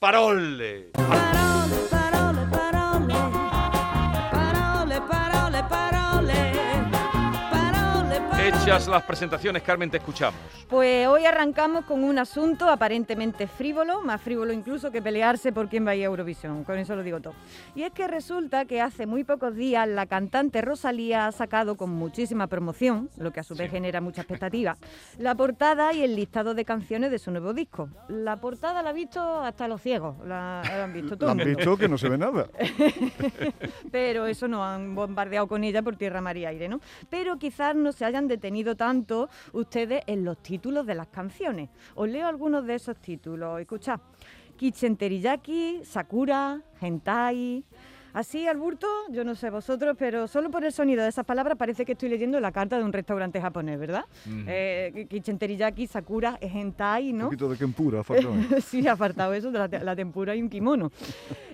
Parole. Hechas las presentaciones, Carmen, te escuchamos. Pues hoy arrancamos con un asunto aparentemente frívolo, más frívolo incluso que pelearse por quién va a ir a Eurovisión, con eso lo digo todo. Y es que resulta que hace muy pocos días la cantante Rosalía ha sacado con muchísima promoción, lo que a su vez Sí. genera mucha expectativa, la portada y el listado de canciones de su nuevo disco. La portada la ha visto hasta los ciegos, la, la han visto todo. La han visto que no se ve nada. pero eso no han bombardeado con ella por tierra, mar y aire, ¿no? Pero quizás no se hayan detenido tanto ustedes en los títulos de las canciones. Os leo algunos de esos títulos. Escuchad. Kitchen Teriyaki, Sakura, Hentai. Así al burto, yo no sé vosotros, pero solo por el sonido de esas palabras parece que estoy leyendo la carta de un restaurante japonés, ¿verdad? Ujú. Eh, Kitchen Teriyaki, Sakura, Hentai, Un ¿no? poquito de Kempura, faltaba. sí, apartado eso de la tempura y un kimono.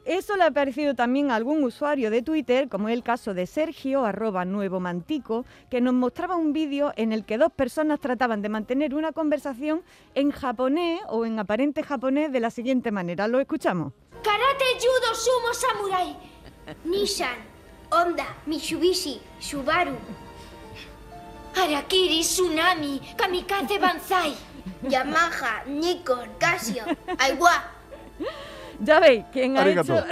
Eso le ha parecido también a algún usuario de Twitter, como es el caso de Sergio, arroba nuevo mantico, que nos mostraba un vídeo en el que dos personas trataban de mantener una conversación en japonés o en aparente japonés de la siguiente manera. ¿Lo escuchamos? Karate, judo, sumo, samurai. Nissan, Honda, Mitsubishi, Subaru. Harakiri, Tsunami, Kamikaze Banzai. Yamaha, Nikon, Casio, Aiwa. Ya veis, quien ha, hecho,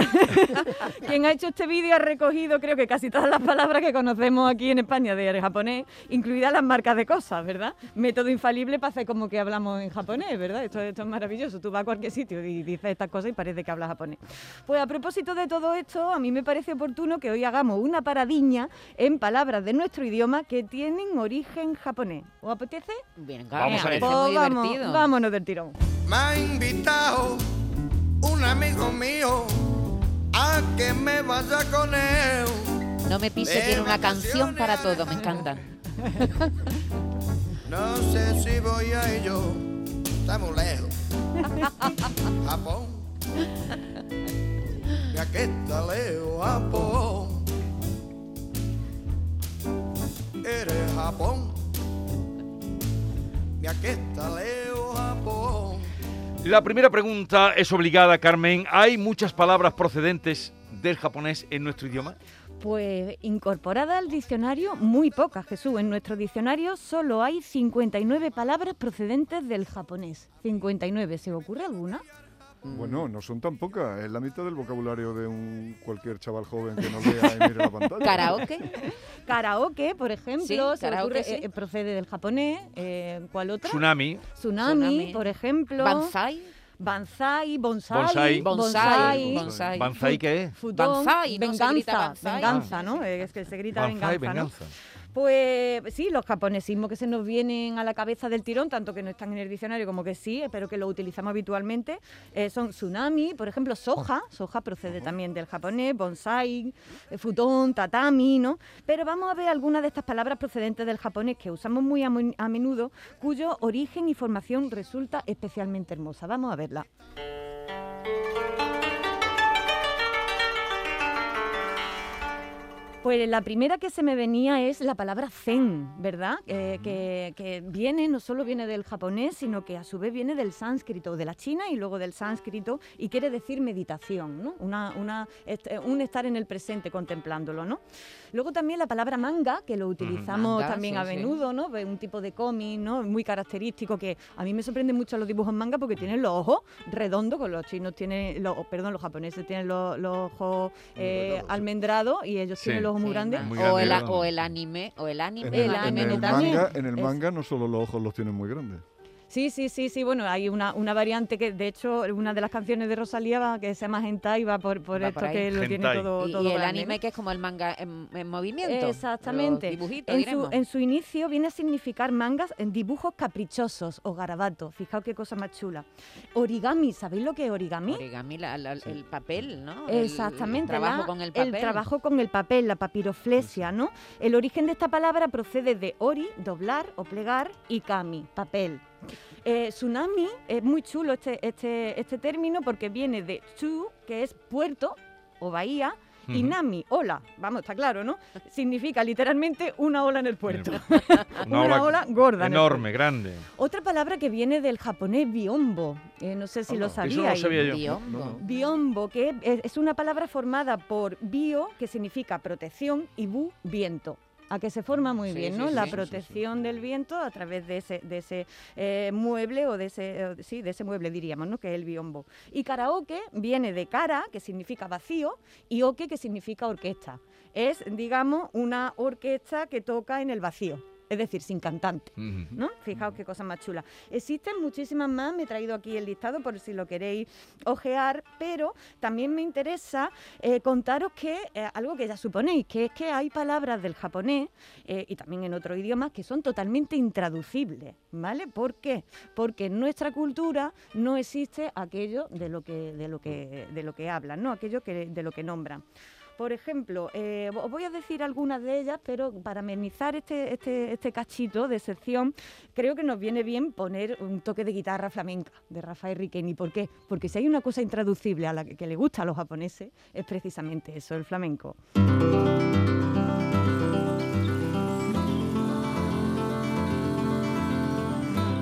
quien ha hecho este vídeo ha recogido creo que casi todas las palabras que conocemos aquí en España de japonés, incluidas las marcas de cosas, ¿verdad? Método infalible para hacer como que hablamos en japonés, ¿verdad? Esto, esto es maravilloso. Tú vas a cualquier sitio y dices estas cosas y parece que hablas japonés. Pues a propósito de todo esto, a mí me parece oportuno que hoy hagamos una paradiña en palabras de nuestro idioma que tienen origen japonés. ¿Os apetece? Bien, Vamos me a parece Pues vamos, vámonos del tirón. Me ha invitado un amigo mío a que me vaya con él. No me pise, tiene una canción para todo, me encanta. No sé si voy a ello, está muy lejos. Japón. Y aquí está lejos, Japón. Eres Japón. Y aquí está lejos, Japón. La primera pregunta es obligada, Carmen. ¿Hay muchas palabras procedentes del japonés en nuestro idioma? Pues incorporada al diccionario, muy pocas, Jesús. En nuestro diccionario solo hay 59 palabras procedentes del japonés. 59, ¿se ocurre alguna? Bueno, no son tan pocas. Es la mitad del vocabulario de un cualquier chaval joven que no lea y mire la pantalla. Karaoke, Karaoke, por ejemplo, Sí, se karaoke, ocurre, sí. eh, procede del japonés. Eh, ¿Cuál otra? Tsunami. Tsunami, Tsunami. por ejemplo. Banzai, Banzai, bonsai. Bonsai. bonsai, bonsai. ¿Banzai qué es? Futón, Banzai, no se venganza, grita banzai. venganza, ¿no? Es que se grita Banzai, venganza, ¿no? venganza. Pues sí, los japonesismos que se nos vienen a la cabeza del tirón, tanto que no están en el diccionario como que sí, pero que lo utilizamos habitualmente, eh, son tsunami, por ejemplo, soja, soja procede también del japonés, bonsai, eh, futón, tatami, ¿no? Pero vamos a ver algunas de estas palabras procedentes del japonés que usamos muy a, mu- a menudo, cuyo origen y formación resulta especialmente hermosa. Vamos a verla. Pues la primera que se me venía es la palabra zen, ¿verdad? Eh, que, que viene, no solo viene del japonés, sino que a su vez viene del sánscrito, de la China y luego del sánscrito, y quiere decir meditación, ¿no? Una, una, eh, un estar en el presente contemplándolo, ¿no? Luego también la palabra manga, que lo utilizamos Manga, también sí, a sí. menudo, ¿no? Ve Un tipo de cómic, ¿no? Muy característico, que a mí me sorprende mucho los dibujos manga porque tienen los ojos redondos, con los chinos tienen, los, perdón, los japoneses tienen los, los ojos eh, Almendrados, sí. almendrados y ellos Sí. tienen los ojos muy Sí, grandes. Muy o, grande, el, o el anime, o el anime. En El el, en anime el también. manga, en el manga no solo los ojos los tienen muy grandes. Sí, sí, sí, sí. Bueno, hay una, una variante que, de hecho, una de las canciones de Rosalía va, que se llama Hentai va por, por Va esto por que lo tiene todo, Y, todo y el grande, anime que es como el manga en, en movimiento. Exactamente. Los dibujitos, En su, en su inicio viene a significar mangas en dibujos caprichosos o garabatos. Fijaos qué cosa más chula. Origami, ¿sabéis lo que es origami? Origami, la- la- el papel, ¿no? El- Exactamente, El, trabajo la- con el papel. trabajo con el papel, la papiroflesia, ¿no? El origen de esta palabra procede de ori, doblar o plegar, y kami, papel. Eh, tsunami es muy chulo este, este, este término porque viene de tsu, que es puerto o bahía, Y nami, ola, vamos, está claro, ¿no? Significa literalmente una ola en el puerto. Una ola gorda Enorme, grande. Otra palabra que viene del japonés biombo, eh, no sé si lo sabíais. Eso no lo sabía yo. Biombo. No, no. Biombo, que es, es una palabra formada por bio, que significa protección, y bu, viento. A que se forma muy Sí, bien, ¿no? sí, la sí, protección del viento a través de ese, de ese eh, mueble o de ese, eh, sí, de ese mueble diríamos, ¿no? Que es el biombo. Y karaoke viene de cara, que significa vacío, y oke, que significa orquesta. Es, digamos, una orquesta que toca en el vacío, es decir, sin cantante. ¿no? Fijaos qué cosa más chula. Existen muchísimas más, me he traído aquí el listado por si lo queréis ojear, pero también me interesa eh, contaros que eh, algo que ya suponéis, que es que hay palabras del japonés eh, y también en otros idiomas que son totalmente intraducibles, ¿vale? ¿Por qué? Porque en nuestra cultura no existe aquello de lo que, de lo que, de lo que hablan, ¿no? Aquello que, de lo que nombran. Por ejemplo, eh, os voy a decir algunas de ellas, pero para amenizar este, este, este cachito de sección, creo que nos viene bien poner un toque de guitarra flamenca de Rafael Riqueni. ¿Por qué? Porque si hay una cosa intraducible a la que, que le gusta a los japoneses, es precisamente eso, el flamenco.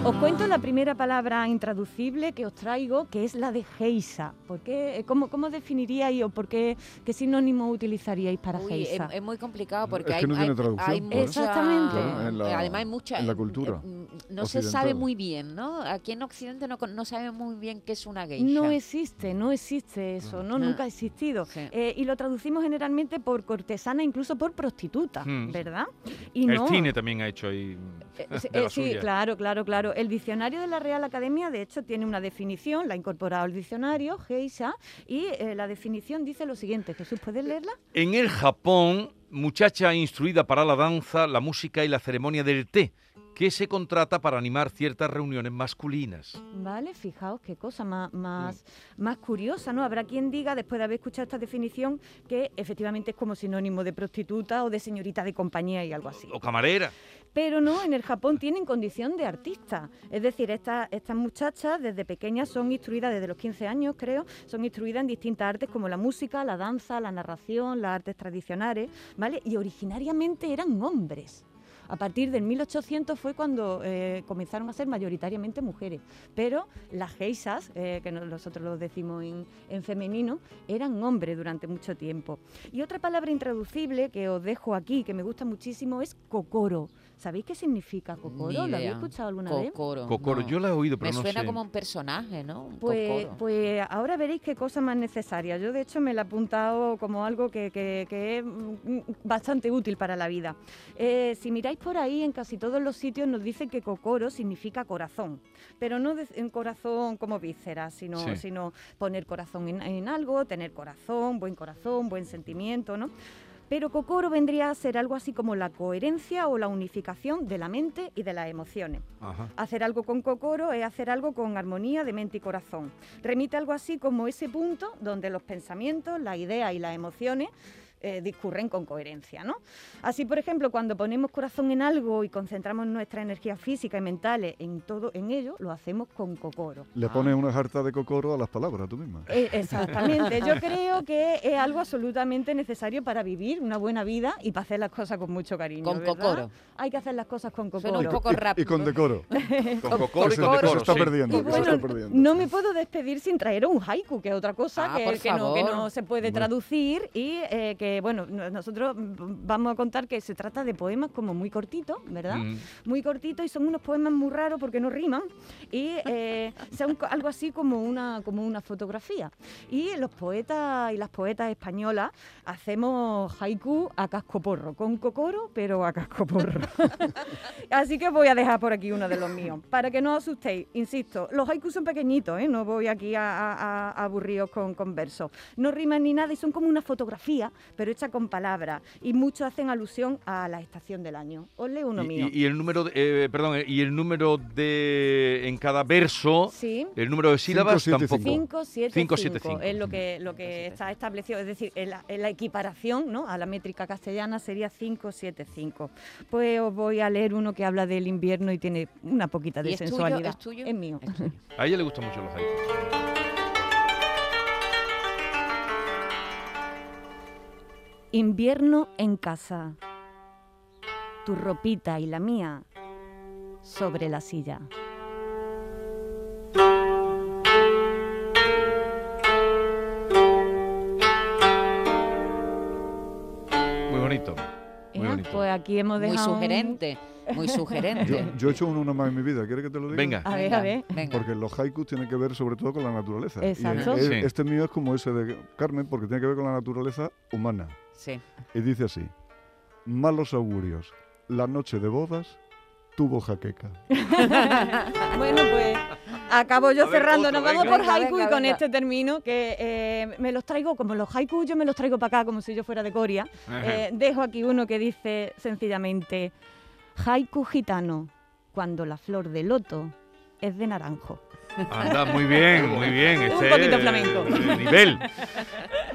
Os cuento la primera palabra intraducible que os traigo, que es la de geisa. ¿Por qué? ¿Cómo, cómo definiríais o por qué, qué sinónimo utilizaríais para Uy, es, geisa? es muy complicado porque Es hay, que no tiene hay- traducción, hay claro. mucha- Exactamente. Claro, en la- además hay mucha en la cultura mm, no se sabe muy bien, ¿no? Aquí en Occidente no, con- no sabemos muy bien qué es una geisha. No existe, no existe eso, no, No. nunca ha existido. Sí. Eh, y lo traducimos generalmente por cortesana, incluso por prostituta, Hmm. ¿verdad? Y El no, cine también ha hecho ahí. Eh, sí, de la eh, sí, suya. claro, claro, El diccionario de la Real Academia, de hecho, tiene una definición, la ha incorporado al diccionario, Geisha, y eh, la definición dice lo siguiente. Jesús, ¿puedes leerla? En el Japón, muchacha instruida para la danza, la música y la ceremonia del té, que se contrata para animar ciertas reuniones masculinas. Vale, fijaos qué cosa más, más, más curiosa, ¿no? Habrá quien diga, después de haber escuchado esta definición, que efectivamente es como sinónimo de prostituta o de señorita de compañía y algo así. O camarera. Pero no, en el Japón tienen condición de artista. Es decir, estas muchachas desde pequeñas son instruidas, desde los 15 años creo, son instruidas en distintas artes como la música, la danza, la narración, las artes tradicionales, ¿vale? Y originariamente eran hombres. A partir del 1800 fue cuando eh, comenzaron a ser mayoritariamente mujeres, pero las geisas, eh, que no- nosotros lo decimos en, en femenino, eran hombres durante mucho tiempo. Y otra palabra intraducible que os dejo aquí, que me gusta muchísimo, es cocoro. ¿Sabéis qué significa cocoro? ¿Lo habéis escuchado alguna vez? Cocoro. Cocoro, no. yo la he oído, pero Me no suena sé. como un personaje, ¿no? Un Pues, cocoro. pues ahora veréis qué cosa más necesaria. Yo de hecho me la he apuntado como algo que, que- que es mm, bastante útil para la vida. Eh, si miráis por ahí, en casi todos los sitios nos dicen que cocoro significa corazón, pero no de- en corazón como víscera, sino, Sí. sino poner corazón en, en algo, tener corazón, buen corazón, buen sentimiento, ¿no? Pero Kokoro vendría a ser algo así como la coherencia o la unificación de la mente y de las emociones. Ajá. Hacer algo con Kokoro es hacer algo con armonía de mente y corazón. Remite algo así como ese punto donde los pensamientos, las ideas y las emociones eh, discurren con coherencia, ¿no? Así, por ejemplo, cuando ponemos corazón en algo y concentramos nuestra energía física y mentales en todo en ello, lo hacemos con Kokoro. Le Ah. pones una jarta de cocoro a las palabras, tú misma. Eh, exactamente, yo creo que es algo absolutamente necesario para vivir una buena vida y para hacer las cosas con mucho cariño. Con ¿verdad? Kokoro. Hay que hacer las cosas con Suena un poco Y- rápido. Y con decoro. Con cocoro Eso, está sí. perdiendo, Y eso bueno, está perdiendo. no me puedo despedir sin traer un haiku, que es otra cosa Ah, que, no, que favor. no se puede traducir y eh, que, bueno, no- nosotros vamos a contar que se trata de poemas como muy cortitos, ¿verdad? Mm. Muy cortitos y son unos poemas muy raros porque no riman y eh, son algo así como una, como una fotografía. Y los poetas y las poetas españolas hacemos haiku a cascoporro, con cocoro, pero a cascoporro. Así que voy a dejar por aquí uno de los míos. Para que no os asustéis, insisto, los haikus son pequeñitos, ¿eh? no voy aquí a, a- a- a aburriros con, con versos. No riman ni nada y son como una fotografía, pero hecha con palabras. Y muchos hacen alusión a la estación del año. Os leo uno Y, mío. y- y el número, de- eh, perdón, eh, y el número de en cada verso, Sí. el número de sílabas siete, tampoco. cinco. 5, 7, Cinco, 5 siete, cinco. es lo que, lo que está establecido, es decir, en la, en la equiparación ¿no? a la métrica castellana sería 5, 7, 5. Pues os voy a leer uno que habla del invierno y tiene una poquita de ¿Y es tuyo? sensualidad. ¿Es tuyo? Es mío. Es tuyo. A ella le gustan mucho los haikus. Invierno en casa. Tu ropita y la mía sobre la silla. Muy bonito. Muy Ea, bonito. Pues aquí hemos Muy un- sugerente, muy sugerente. Yo, yo he hecho uno más en mi vida, ¿quieres que te lo diga? Venga. A ver, a ver. venga. Porque los haikus tienen que ver sobre todo con la naturaleza. Y Exacto. el- Sí. Este mío es como ese de Carmen porque tiene que ver con la naturaleza humana. Sí. Y dice así, malos augurios, la noche de bodas tuvo jaqueca. Bueno, pues acabo yo A ver, cerrando. otro, Nos vamos venga. por haiku venga, y con venga. este termino que eh, me los traigo, como los haiku yo me los traigo para acá como si yo fuera de Coria. Eh, dejo aquí uno que dice sencillamente, haiku gitano, cuando la flor de loto es de naranjo. Anda, muy bien, muy bien. Un Este poquito es, flamenco. eh, nivel.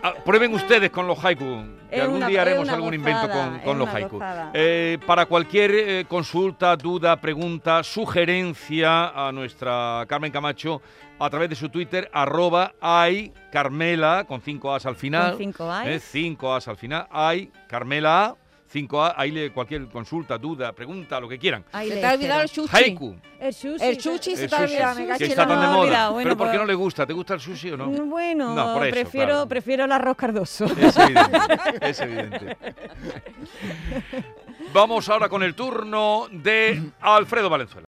Ah, prueben ustedes con los haiku, que algún una- día haremos algún invento con, con los haiku. Eh, para cualquier eh, consulta, duda, pregunta, sugerencia a nuestra Carmen Camacho a través de su Twitter, arroba ay Carmela, con cinco As al final. Con cinco As. Eh, cinco As al final. Ay, Carmela A, cinco A, ahí le cualquier consulta, duda, pregunta, lo que quieran. Ahí te ha olvidado el sushi. Haiku. El sushi. El sushi se te ha olvidado, me caché está tan de moda. bueno, Pero ¿por qué pues- no le gusta? ¿Te gusta el sushi o no? Mm, Bueno, No, por eso, prefiero, claro. prefiero el arroz cardoso. Es evidente, es evidente. Vamos ahora con el turno de Alfredo Valenzuela.